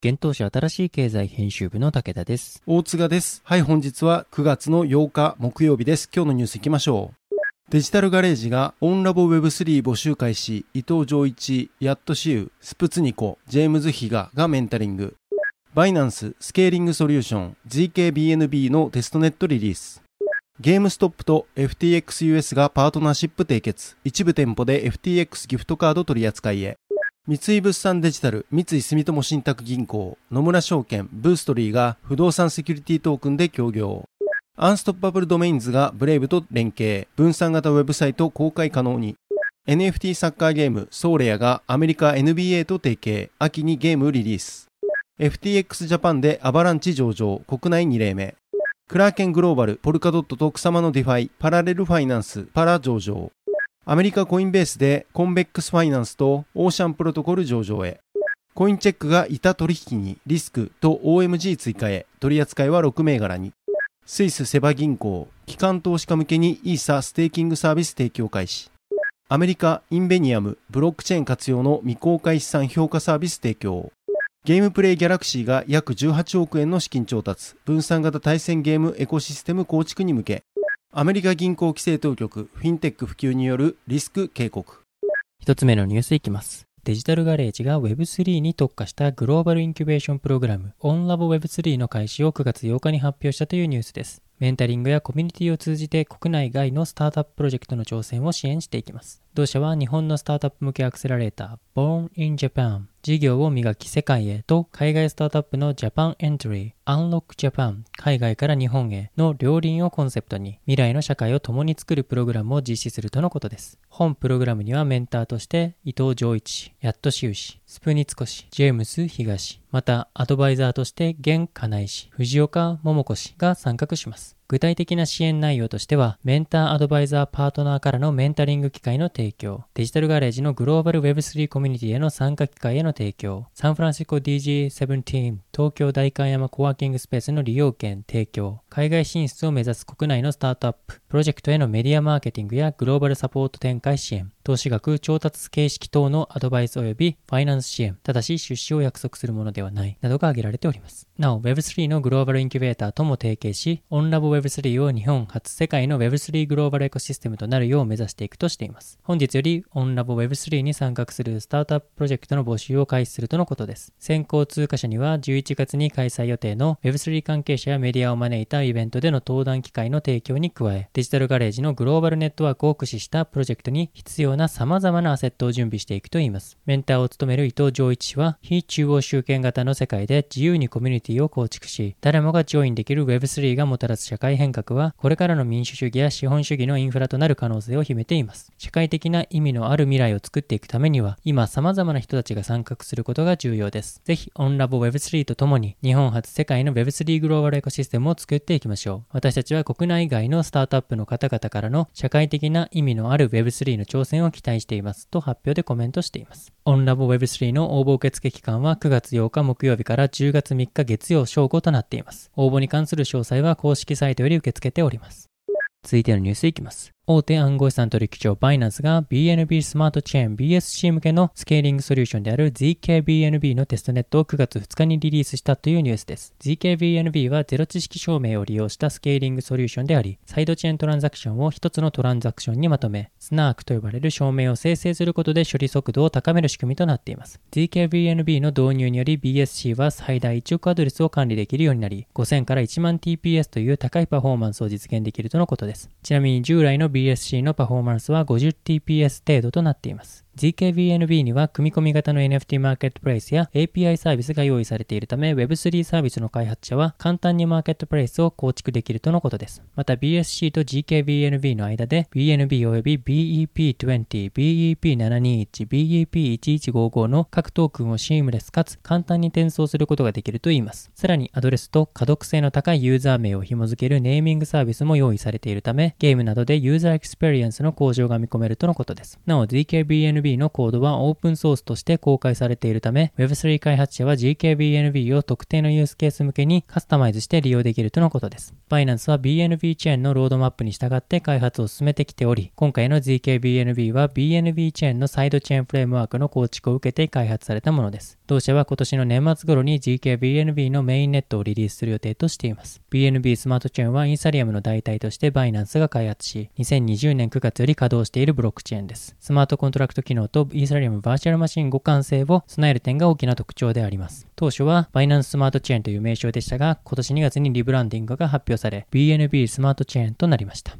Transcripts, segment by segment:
現当社新しい経済編集部の武田です。大塚です。はい、本日は9月の8日木曜日です。今日のニュース行きましょう。デジタルガレージがオンラボ Web3 募集開始、伊藤浄一、ヤットシウ、スプツニコ、ジェームズヒガがメンタリング。バイナンススケーリングソリューション GKBNB のテストネットリリース。ゲームストップと FTXUS がパートナーシップ締結。一部店舗で FTX ギフトカード取り扱いへ。三井物産デジタル、三井住友信託銀行、野村証券、ブーストリーが不動産セキュリティトークンで協業。アンストッパブルドメインズがブレイブと連携、分散型ウェブサイト公開可能に。NFT サッカーゲーム、ソーレアがアメリカ NBA と提携、秋にゲームリリース。FTX ジャパンでアバランチ上場、国内2例目。クラーケングローバル、ポルカドットとクサマのディファイ、パラレルファイナンス、パラ上場。アメリカコインベースでコンベックスファイナンスとオーシャンプロトコル上場へ。コインチェックが板取引にリスクと OMG 追加へ。取り扱いは6銘柄に。スイスセバ銀行、機関投資家向けにイーサステーキングサービス提供開始。アメリカインベニアム、ブロックチェーン活用の未公開資産評価サービス提供。ゲームプレイギャラクシーが約18億円の資金調達、分散型対戦ゲームエコシステム構築に向け、アメリカ銀行規制当局、フィンテック普及によるリスク警告。一つ目のニュースいきます。デジタルガレージが Web3 に特化したグローバルインキュベーションプログラム OnLabWeb3 の開始を9月8日に発表したというニュースです。メンタリングやコミュニティを通じて国内外のスタートアッププロジェクトの挑戦を支援していきます。同社は日本のスタートアップ向けアクセラレーター Born in Japan 事業を磨き世界へと海外スタートアップの Japan Entry Unlock Japan 海外から日本への両輪をコンセプトに未来の社会を共に作るプログラムを実施するとのことです。本プログラムにはメンターとして伊藤浄一、ヤットシウ氏、スプニツコ氏、ジェームス東、またアドバイザーとして現金井氏、藤岡桃子氏が参画します。具体的な支援内容としては、メンターアドバイザーパートナーからのメンタリング機会の提供、デジタルガレージのグローバル Web3 コミュニティへの参加機会への提供、サンフランシスコ DG17、東京代官山コワーキングスペースの利用権提供、海外進出を目指す国内のスタートアップ、プロジェクトへのメディアマーケティングやグローバルサポート展開支援、投資額調達形式等のアドバイス及びファイナンス支援、ただし出資を約束するものではない、などが挙げられております。なお、Web3 のグローバルインキュベーターとも提携し、オンラボ Web3 を日本初世界の Web3 グローバルエコシステムとなるよう目指していくとしています。本日より OnLabWeb3 に参画するスタートアッププロジェクトの募集を開始するとのことです。先行通過者には11月に開催予定の Web3 関係者やメディアを招いたイベントでの登壇機会の提供に加え、デジタルガレージのグローバルネットワークを駆使したプロジェクトに必要な様々なアセットを準備していくといいます。メンターを務める伊藤浄一氏は、非中央集権型の世界で自由にコミュニティを構築し、誰もがジョインできる Web3 がもたらす社会変革は、これからの民主主義や資本主義のインフラとなる可能性を秘めています。社会的な意味のある未来を作っていくためには、今様々な人たちが参画することが重要です。ぜひ、OnLabWeb3 とともに、日本初世界の Web3 グローバルエコシステムを作っていきましょう。私たちは国内外のスタートアップの方々からの社会的な意味のある Web3 の挑戦を期待しています。と発表でコメントしています。OnLabWeb3 の応募受付期間は9月8日木曜日から10月3日月曜正午となっています。応募に関する詳細は公式サイトより受け付けております。続いてのニュースいきます。大手暗号資産取引所バイナンスが BNB スマートチェーン BSC 向けのスケーリングソリューションである ZKBNB のテストネットを9月2日にリリースしたというニュースです。ZKBNB はゼロ知識証明を利用したスケーリングソリューションであり、サイドチェーントランザクションを一つのトランザクションにまとめ、スナークと呼ばれる証明を生成することで処理速度を高める仕組みとなっています。ZKBNB の導入により BSC は最大1億アドレスを管理できるようになり、5000から1万 TPS という高いパフォーマンスを実現できるとのことです。ちなみに従来の BSC BSC のパフォーマンスは 50TPS 程度となっています。ZKBNB には組み込み型の NFT マーケットプレイスや API サービスが用意されているため Web3 サービスの開発者は簡単にマーケットプレイスを構築できるとのことです。また BSC と ZKBNB の間で BNB 及び BEP20、BEP721、BEP1155 の各トークンをシームレスかつ簡単に転送することができるといいます。さらにアドレスと可読性の高いユーザー名を紐付けるネーミングサービスも用意されているためゲームなどでユーザーエクスペリエンスの向上が見込めるとのことです。なお ZKBNB GKBNB のコードはオープンソースとして公開されているため Web3 開発者は GKBNB を特定のユースケース向けにカスタマイズして利用できるとのことです。バイナンスは BNB チェーンのロードマップに従って開発を進めてきており、今回の ZKBNB は BNB チェーンのサイドチェーンフレームワークの構築を受けて開発されたものです。同社は今年の年末頃に GKBNB のメインネットをリリースする予定としています。BNB スマートチェーンはイーサリアムの代替として Binance が開発し、2020年9月より稼働しているブロックチェーンです。スマートコントラクト機能とイーサリアムバーチャルマシン互換性を備える点が大きな特徴であります。当初はバイナンススマートチェーンという名称でしたが、今年2月にリブランディングが発表され、BNB スマートチェーンとなりました。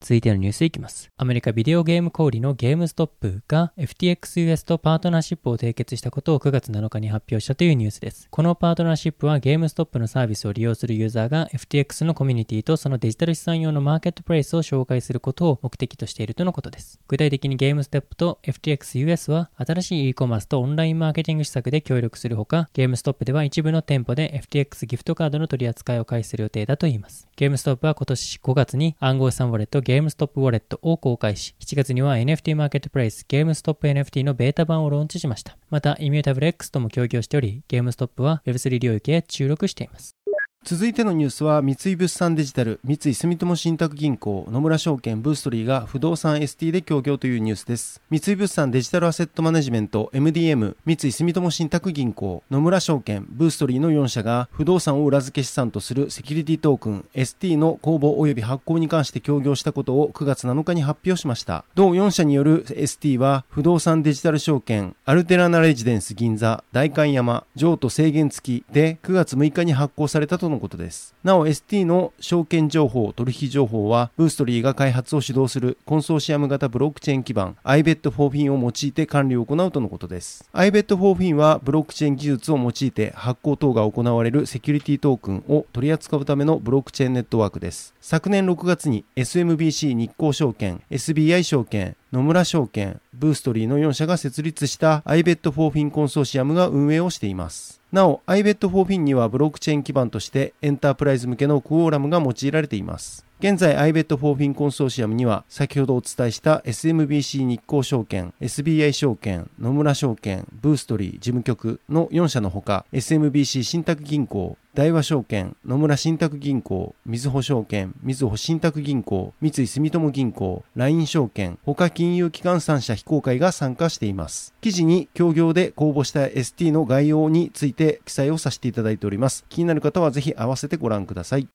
続いてのニュースいきます。アメリカビデオゲーム小売のゲームストップが FTXUS とパートナーシップを締結したことを9月7日に発表したというニュースです。このパートナーシップはゲームストップのサービスを利用するユーザーが FTX のコミュニティとそのデジタル資産用のマーケットプレイスを紹介することを目的としているとのことです。具体的にゲームストップと FTXUS は新しい e コマースとオンラインマーケティング施策で協力するほか、ゲームストップでは一部の店舗で FTX ギフトカードの取り扱いを開始する予定だといいます。ゲームストップは今年5月に暗号資産ウォレットゲームストップウォレットを公開し、7月には NFT マーケットプレイスゲームストップ NFT のベータ版をローンチしました。また、イミュータブル X とも協業しており、ゲームストップは Web3 領域へ注力しています。続いてのニュースは三井物産デジタル三井住友信託銀行野村証券ブーストリーが不動産 ST で協業というニュースです。三井物産デジタルアセットマネジメント MDM 三井住友信託銀行野村証券ブーストリーの4社が不動産を裏付け資産とするセキュリティトークン ST の公募及び発行に関して協業したことを9月7日に発表しました。同4社による ST は不動産デジタル証券アルテラナレジデンス銀座代官山譲渡制限付きで9月6日に発行されたとのことですなお ST の証券情報、取引情報は、ブーストリーが開発を主導するコンソーシアム型ブロックチェーン基盤 iBet4Fin を用いて管理を行うとのことです。iBet4Fin はブロックチェーン技術を用いて発行等が行われるセキュリティトークンを取り扱うためのブロックチェーンネットワークです。昨年6月に SMBC 日興証券、SBI 証券、野村証券、ブーストリーの4社が設立した iBet4Fin コンソーシアムが運営をしています。なお、iBet4Fin にはブロックチェーン基盤としてエンタープライズ向けのクオーラムが用いられています。現在 iBet4Fin コンソーシアムには先ほどお伝えした SMBC 日興証券、SBI 証券、野村証券、ブーストリー事務局の4社のほか SMBC 信託銀行、大和証券、野村信託銀行、みずほ証券、みずほ信託銀行、三井住友銀行、LINE 証券、他金融機関3社非公開が参加しています。記事に協業で公募した ST の概要について記載をさせていただいております。気になる方はぜひ合わせてご覧ください。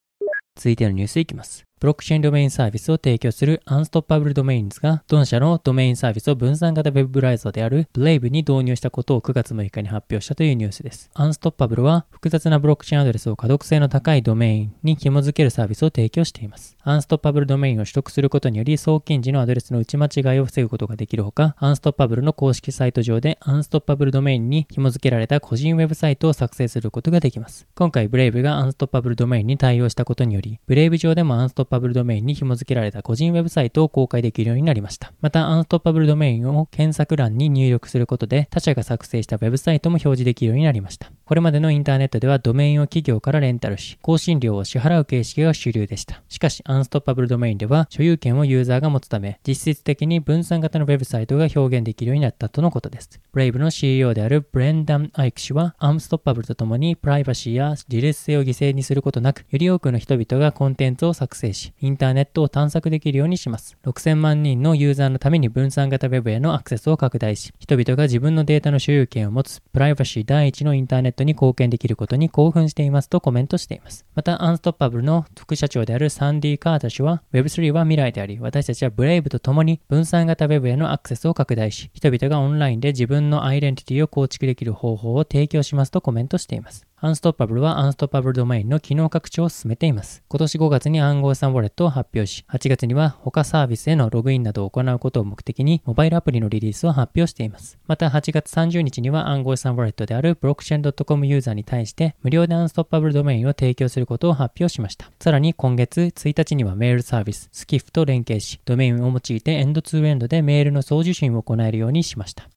続いてのニュースいきます。ブロックチェーンドメインサービスを提供するアンストッパブルドメインズが、ドン社のドメインサービスを分散型ウェブブラウザーである Brave に導入したことを9月6日に発表したというニュースです。アンストッパブルは複雑なブロックチェーンアドレスを可読性の高いドメインに紐付けるサービスを提供しています。アンストッパブルドメインを取得することにより送金時のアドレスの打ち間違いを防ぐことができるほか、アンストッパブルの公式サイト上でアンストッパブルドメインに紐付けられた個人ウェブサイトを作成することができます。今回 Brave がアンストッパブルドメインに対応したことにより、Brave 上でもアンストッパブルパブルドメインに紐紐付けられた個人ウェブサイトを公開できるようになりました。また、アンストッパブルドメインを検索欄に入力することで、他社が作成したウェブサイトも表示できるようになりました。これまでのインターネットではドメインを企業からレンタルし、更新料を支払う形式が主流でした。しかし、アンストッパブルドメインでは、所有権をユーザーが持つため、実質的に分散型のウェブサイトが表現できるようになったとのことです。ブレイブの CEO であるブレンダン・アイク氏は、アンストッパブルとともにプライバシーや自立性を犠牲にすることなく、より多くの人々がコンテンツを作成し、し、インターネットを探索できるようにします。6000万人のユーザーのために分散型ウェブへのアクセスを拡大し、人々が自分のデータの所有権を持つプライバシー第一のインターネットに貢献できることに興奮していますとコメントしています。また、アンストッパブルの副社長であるサンディ・カータ氏は、Web3 は未来であり、私たちはブレイブと共に分散型 Web へのアクセスを拡大し、人々がオンラインで自分のアイデンティティを構築できる方法を提供しますとコメントしています。アンストッパブルはアンストッパブルドメインの機能拡張を進めています。今年5月に暗号資産ウォレットを発表し、8月には他サービスへのログインなどを行うことを目的にモバイルアプリのリリースを発表しています。また8月30日には暗号資産ウォレットであるブロックチェーン .com ユーザーに対して無料でアンストッパブルドメインを提供することを発表しました。さらに今月1日にはメールサービス、スキフと連携し、ドメインを用いてエンドツーエンドでメールの送受信を行えるようにしました。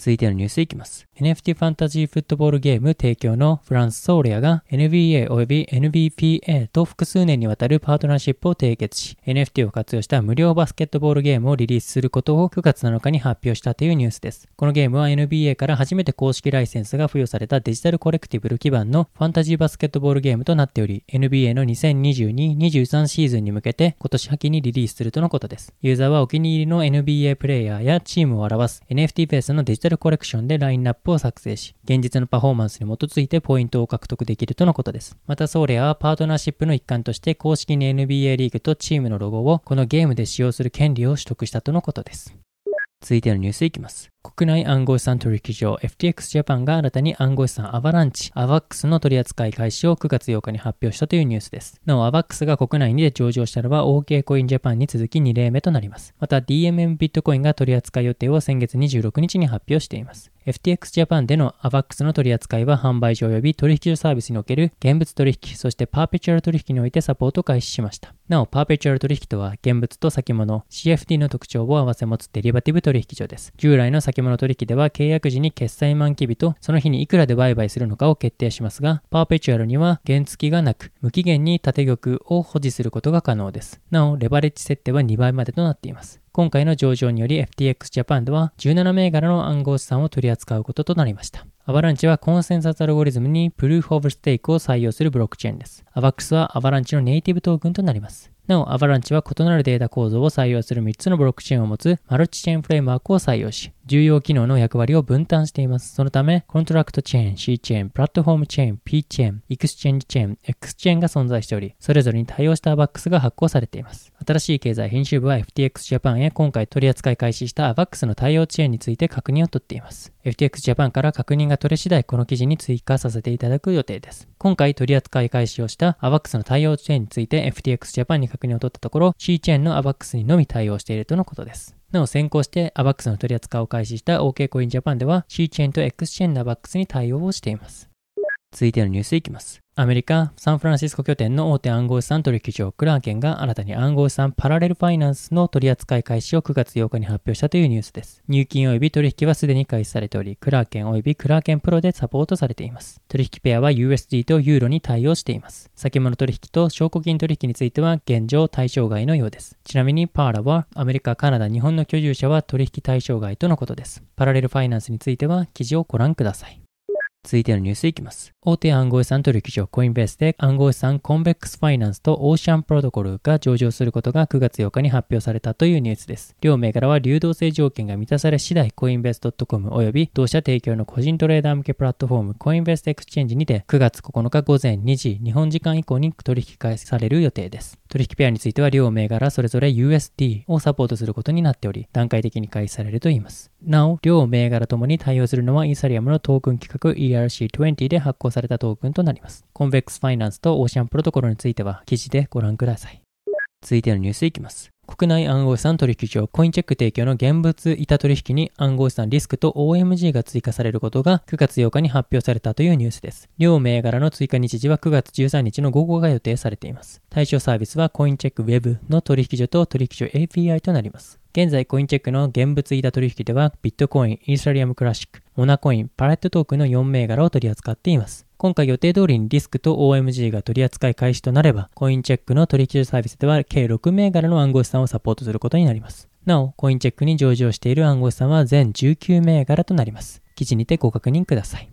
続いてのニュースいきます。NFT ファンタジーフットボールゲーム提供のフランスソーレアが NBA 及び NBPA と複数年にわたるパートナーシップを締結し、NFT を活用した無料バスケットボールゲームをリリースすることを9月7日に発表したというニュースです。このゲームは NBA から初めて公式ライセンスが付与されたデジタルコレクティブル基盤のファンタジーバスケットボールゲームとなっており、NBA の2022-23シーズンに向けて今年秋にリリースするとのことです。ユーザーはお気に入りの NBA プレイヤーやチームを表す NFT ベースのデジタルコレクションでラインナップを作成し、現実のパフォーマンスに基づいてポイントを獲得できるとのことです。また、ソーレアはパートナーシップの一環として公式に NBA リーグとチームのロゴをこのゲームで使用する権利を取得したとのことです。続いてのニュースいきます。国内暗号資産取引所 FTX ジャパンが新たに暗号資産アバランチ、アバックスの取扱い開始を9月8日に発表したというニュースです。なお、アバックスが国内にで上場したのは OK コインジャパンに続き2例目となります。また DMM ビットコインが取扱い予定を先月26日に発表しています。FTX ジャパンでの AVAX の取扱いは販売所及び取引所サービスにおける現物取引、そしてパーペチュアル取引においてサポート開始しました。なお、パーペチュアル取引とは現物と先物、CFD の特徴を合わせ持つデリバティブ取引所です。従来の先物取引では契約時に決済満期日とその日にいくらで売買するのかを決定しますが、パーペチュアルには限月がなく、無期限に建玉を保持することが可能です。なお、レバレッジ設定は2倍までとなっています。今回の上場により FTX ジャパンでは17銘柄の暗号資産を取り扱うこととなりました。アバランチはコンセンサスアルゴリズムにプルーフオブステークを採用するブロックチェーンです。アバックスはアバランチのネイティブトークンとなります。なお、アバランチは異なるデータ構造を採用する3つのブロックチェーンを持つマルチチェーンフレームワークを採用し、重要機能の役割を分担しています。そのため、コントラクトチェーン、C チェーン、プラットフォームチェーン、P チェーン、エクスチェンジチェーン、X チェーンが存在しており、それぞれに対応したアバックスが発行されています。新しい経済編集部は FTX Japan へ今回取り扱い開始したアバックスの対応チェーンについて確認を取っています。FTX Japan から確認が取れ次第この記事に追加させていただく予定です。今回取り扱い開始をしたアバックスの対応チェーンについて FTX Japan に確認を取ったところ C チェーンのアバックスにのみ対応しているとのことです。なお先行して ABAX の取り扱いを開始した OK コインジャパンでは C チェーンと X チェーンの ABAX に対応をしています。続いてのニュースいきます。アメリカ・サンフランシスコ拠点の大手暗号資産取引所クラーケンが新たに暗号資産パラレルファイナンスの取扱い開始を9月8日に発表したというニュースです。入金及び取引はすでに開始されており、クラーケン及びクラーケンプロでサポートされています。取引ペアは USD とユーロに対応しています。先物取引と証拠金取引については現状対象外のようです。ちなみにパーラはアメリカ、カナダ、日本の居住者は取引対象外とのことです。パラレルファイナンスについては記事をご覧ください。続いてのニュースいきます。大手暗号資産取引所コインベースで暗号資産コンベックスファイナンスとオーシャンプロトコルが上場することが9月8日に発表されたというニュースです。両銘柄は流動性条件が満たされ次第コインベース .com 及び同社提供の個人トレーダー向けプラットフォームコインベースエクスチェンジにて9月9日午前2時日本時間以降に取引開始される予定です。取引ペアについては両銘柄それぞれ USD をサポートすることになっており段階的に開始されるといいます。なお、両銘柄ともに対応するのはイーサリアムのトークン規格 ERC20 で発行されたトークンとなります。コンベックスファイナンスとオーシャンプロトコルについては記事でご覧ください。続いてのニュースいきます。国内暗号資産取引所コインチェック提供の現物板取引に暗号資産リスクと OMG が追加されることが9月8日に発表されたというニュースです。両銘柄の追加日時は9月13日の午後が予定されています。対象サービスはコインチェック Web の取引所と取引所 API となります。現在、コインチェックの現物板取引では、ビットコイン、イーサリアムクラシック、モナコイン、パレットトークの4銘柄を取り扱っています。今回予定通りにリスクと OMG が取り扱い開始となれば、コインチェックの取引所サービスでは計6銘柄の暗号資産をサポートすることになります。なお、コインチェックに上場している暗号資産は全19銘柄となります。記事にてご確認ください。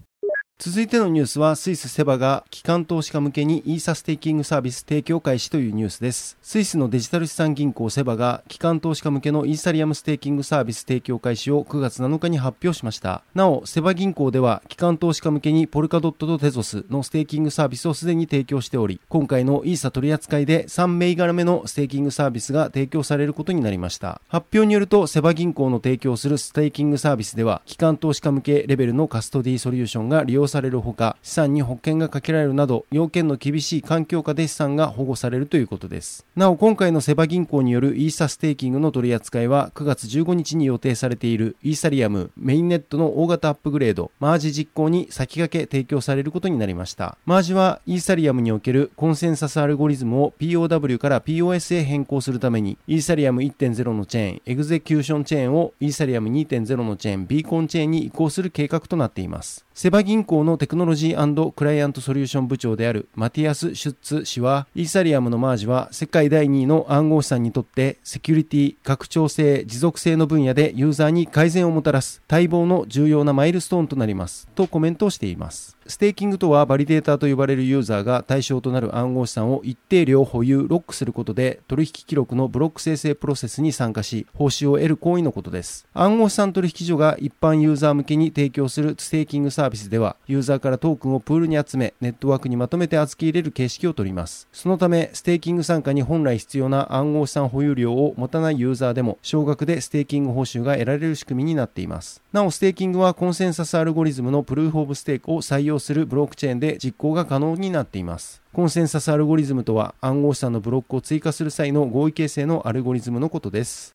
続いてのニュースはスイスセバが機関投資家向けにイーサステーキングサービス提供開始というニュースです。スイスのデジタル資産銀行セバが機関投資家向けのイーサリアムステーキングサービス提供開始を9月7日に発表しました。なおセバ銀行では機関投資家向けにポルカドットとテゾスのステーキングサービスをすでに提供しており今回のイーサ取扱いで3銘柄目のステーキングサービスが提供されることになりました。発表によるとセバ銀行の提供するステーキングサービスでは機関投資家向けレベルのカストディーソリューションが利用されるほか資産に保険がかけられるなど要件の厳しい環境下で資産が保護されるということです。なお今回のセバ銀行によるイーサステーキングの取り扱いは9月15日に予定されているイーサリアムメインネットの大型アップグレードマージ実行に先駆け提供されることになりました。マージはイーサリアムにおけるコンセンサスアルゴリズムを PoW から PoS へ変更するためにイーサリアム1.0のチェーンエグゼキューションチェーンをイーサリアム2.0のチェーンビーコンチェーンに移行する計画となっています。セバ銀行のテクノロジークライアントソリューション部長であるマティアス・シュッツ氏は、イーサリアムのマージは世界第2位の暗号資産にとってセキュリティ、拡張性、持続性の分野でユーザーに改善をもたらす待望の重要なマイルストーンとなります。とコメントをしています。ステーキングとはバリデーターと呼ばれるユーザーが対象となる暗号資産を一定量保有、ロックすることで取引記録のブロック生成プロセスに参加し、報酬を得る行為のことです。暗号資産取引所が一般ユーザー向けに提供するステーキングサービスでは、ユーザーからトークンをプールに集め、ネットワークにまとめて預け入れる形式をとります。そのため、ステーキング参加に本来必要な暗号資産保有量を持たないユーザーでも、少額でステーキング報酬が得られる仕組みになっています。なお、ステーキングはコンセンサスアルゴリズムのプルーフオブステークを採用するブロックチェーンで実行が可能になっています。コンセンサスアルゴリズムとは暗号資産のブロックを追加する際の合意形成のアルゴリズムのことです。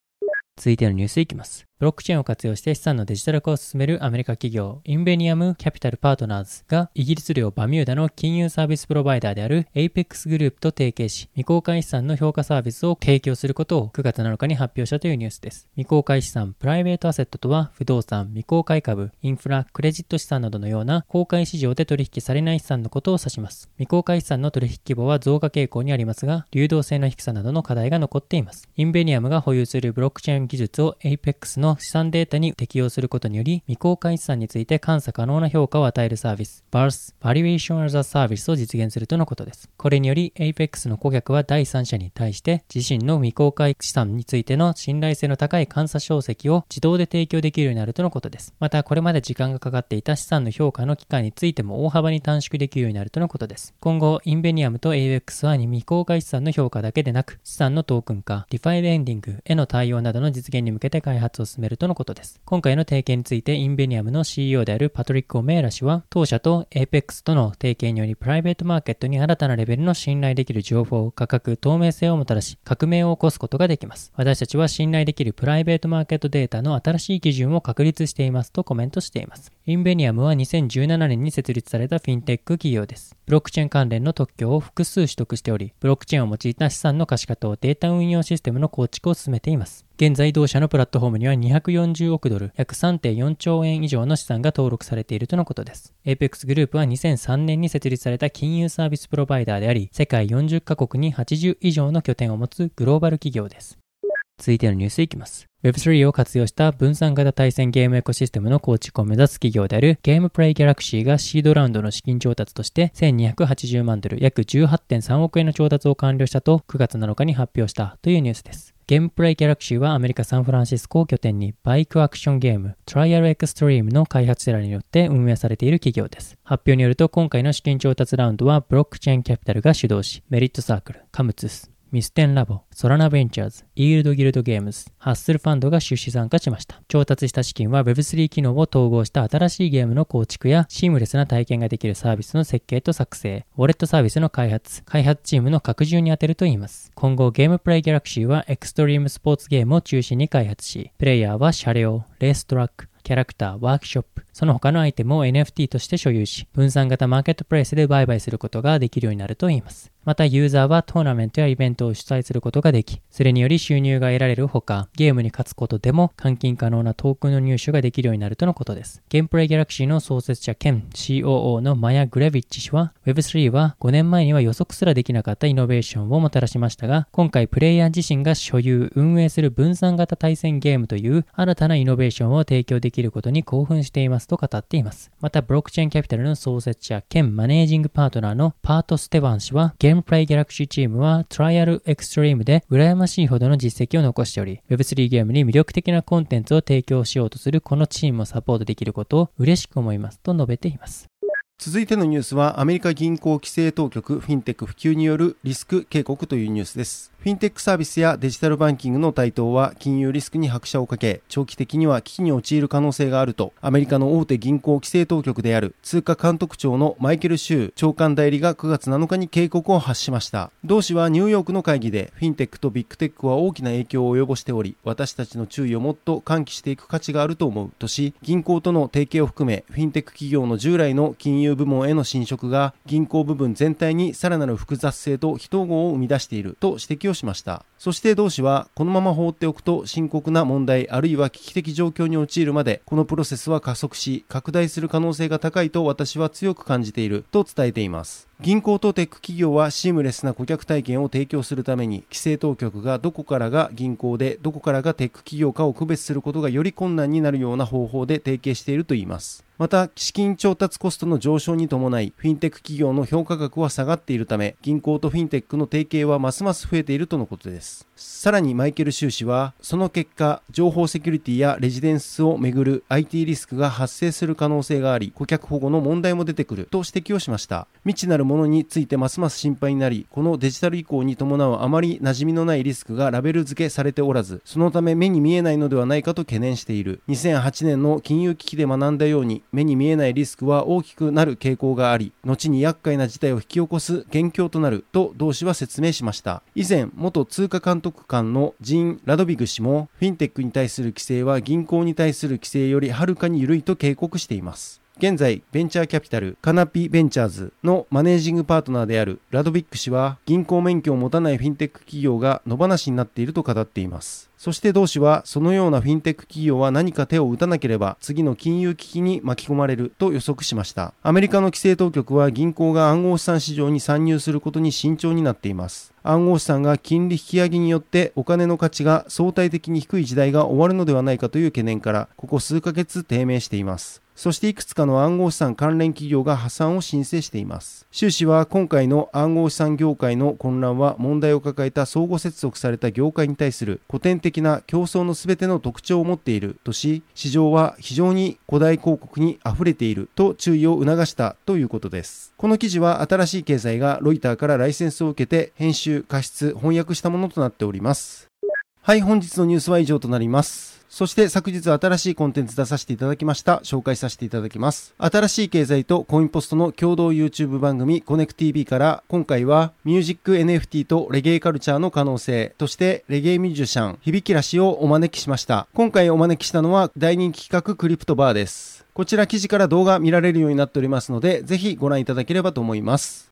続いてのニュースいきます。ブロックチェーンを活用して資産のデジタル化を進めるアメリカ企業、インベニアムキャピタルパートナーズがイギリス領バミューダの金融サービスプロバイダーである APEX グループと提携し、未公開資産の評価サービスを提供することを9月7日に発表したというニュースです。未公開資産、プライベートアセットとは不動産、未公開株、インフラ、クレジット資産などのような公開市場で取引されない資産のことを指します。未公開資産の取引規模は増加傾向にありますが、流動性の低さなどの課題が残っています。インベニアムが保有するブロックチェーン技術を APEX の資産データに適用することにより、未公開資産について監査可能な評価を与えるサービス、BARS、Valuation as a Service を実現するとのことです。これにより、APEX の顧客は第三者に対して自身の未公開資産についての信頼性の高い監査証跡を自動で提供できるようになるとのことです。また、これまで時間がかかっていた資産の評価の期間についても大幅に短縮できるようになるとのことです。今後、インベニアムと APEX は未公開資産の評価だけでなく、資産のトークン化、 DeFi レンディングへの対応などの実現に向けて開発を進めるとのことです。今回の提携についてインベニアムの CEO であるパトリック・オメーラ氏は、当社と APEX との提携によりプライベートマーケットに新たなレベルの信頼できる情報、価格、透明性をもたらし、革命を起こすことができます。私たちは信頼できるプライベートマーケットデータの新しい基準を確立していますとコメントしています。インベニアムは2017年に設立されたフィンテック企業です。ブロックチェーン関連の特許を複数取得しており、ブロックチェーンを用いた資産の可視化とデータ運用システムの構築を進めています。現在同社のプラットフォームには240億ドル、約3.4兆円以上の資産が登録されているとのことです。Apex グループは2003年に設立された金融サービスプロバイダーであり、世界40カ国に80以上の拠点を持つグローバル企業です。続いてのニュースいきます。Web3 を活用した分散型対戦ゲームエコシステムの構築を目指す企業であるゲームプレイギャラクシーがシードラウンドの資金調達として1280万ドル約18.3億円の調達を完了したと9月7日に発表したというニュースです。ゲームプレイギャラクシーはアメリカ・サンフランシスコを拠点にバイクアクションゲームトライアルエクストリームの開発者らによって運営されている企業です。発表によると今回の資金調達ラウンドはブロックチェーンキャピタルが主導しメリットサークル、カムツス、ミステンラボ、ソラナベンチャーズ、イールドギルドゲームズ、ハッスルファンドが出資参加しました。調達した資金は Web3 機能を統合した新しいゲームの構築やシームレスな体験ができるサービスの設計と作成、ウォレットサービスの開発、開発チームの拡充に充てるといいます。今後ゲームプレイギャラクシーはエクストリームスポーツゲームを中心に開発し、プレイヤーは車両、レーストラック、キャラクター、ワークショップ、その他のアイテムを NFT として所有し、分散型マーケットプレイスで売買することができるようになるといいます。またユーザーはトーナメントやイベントを主催することができ、それにより収入が得られるほか、ゲームに勝つことでも換金可能なトークンの入手ができるようになるとのことです。ゲームプレイギャラクシーの創設者兼 COO のマヤ・グレビッチ氏は、Web3 は5年前には予測すらできなかったイノベーションをもたらしましたが、今回プレイヤー自身が所有、運営する分散型対戦ゲームという新たなイノベーションを提供できることに興奮していますと語っています。また、ブロックチェーンキャピタルの創設者兼マネージングパートナーのパート・ステバン氏は、ゲームプレイギャラクシーチームはトライアルエクストリームで羨ましいほどの実績を残しており、Web3 ゲームに魅力的なコンテンツを提供しようとするこのチームをサポートできることを嬉しく思いますと述べています。続いてのニュースはアメリカ銀行規制当局フィンテック普及によるリスク警告というニュースです。フィンテックサービスやデジタルバンキングの台頭は金融リスクに拍車をかけ、長期的には危機に陥る可能性があると、アメリカの大手銀行規制当局である通貨監督庁のマイケル・シュー長官代理が9月7日に警告を発しました。同氏はニューヨークの会議で、フィンテックとビッグテックは大きな影響を及ぼしており、私たちの注意をもっと喚起していく価値があると思うとし、銀行との提携を含め、フィンテック企業の従来の金融部門への侵食が銀行部分全体にさらなる複雑性と非統合を生み出していると指摘ををしました。そして同氏は、このまま放っておくと深刻な問題あるいは危機的状況に陥るまで、このプロセスは加速し、拡大する可能性が高いと私は強く感じていると伝えています。銀行とテック企業はシームレスな顧客体験を提供するために規制当局がどこからが銀行でどこからがテック企業かを区別することがより困難になるような方法で提携しているといいますまた資金調達コストの上昇に伴いフィンテック企業の評価額は下がっているため銀行とフィンテックの提携はますます増えているとのことですさらにマイケル修士はその結果情報セキュリティやレジデンスをめぐる IT リスクが発生する可能性があり顧客保護の問題も出てくると指摘をしました未知なるものについてますます心配になり、このデジタル移行に伴うあまり馴染みのないリスクがラベル付けされておらず、そのため目に見えないのではないかと懸念している。2008年の金融危機で学んだように、目に見えないリスクは大きくなる傾向があり、後に厄介な事態を引き起こす元凶となると同氏は説明しました。以前、元通貨監督官のジーン・ラドビグ氏も、フィンテックに対する規制は銀行に対する規制よりはるかに緩いと警告しています。現在、ベンチャーキャピタル、カナピベンチャーズのマネージングパートナーであるラドビック氏は、銀行免許を持たないフィンテック企業が野放しになっていると語っています。そして同氏は、そのようなフィンテック企業は何か手を打たなければ、次の金融危機に巻き込まれると予測しました。アメリカの規制当局は銀行が暗号資産市場に参入することに慎重になっています。暗号資産が金利引き上げによってお金の価値が相対的に低い時代が終わるのではないかという懸念から、ここ数ヶ月低迷しています。そしていくつかの暗号資産関連企業が破産を申請しています。習氏は今回の暗号資産業界の混乱は問題を抱えた相互接続された業界に対する古典的な競争の全ての特徴を持っているとし、市場は非常に古代広告に溢れていると注意を促したということです。この記事は新しい経済がロイターからライセンスを受けて編集、加筆、翻訳したものとなっております。はい、本日のニュースは以上となります。そして昨日新しいコンテンツ出させていただきました。紹介させていただきます。新しい経済とコインポストの共同 YouTube 番組コネク TV から今回はミュージック NFT とレゲエカルチャーの可能性としてレゲエミュージシャン響きらしをお招きしました。今回お招きしたのは大人気企画クリプトバーです。こちら記事から動画見られるようになっておりますので、ぜひご覧いただければと思います。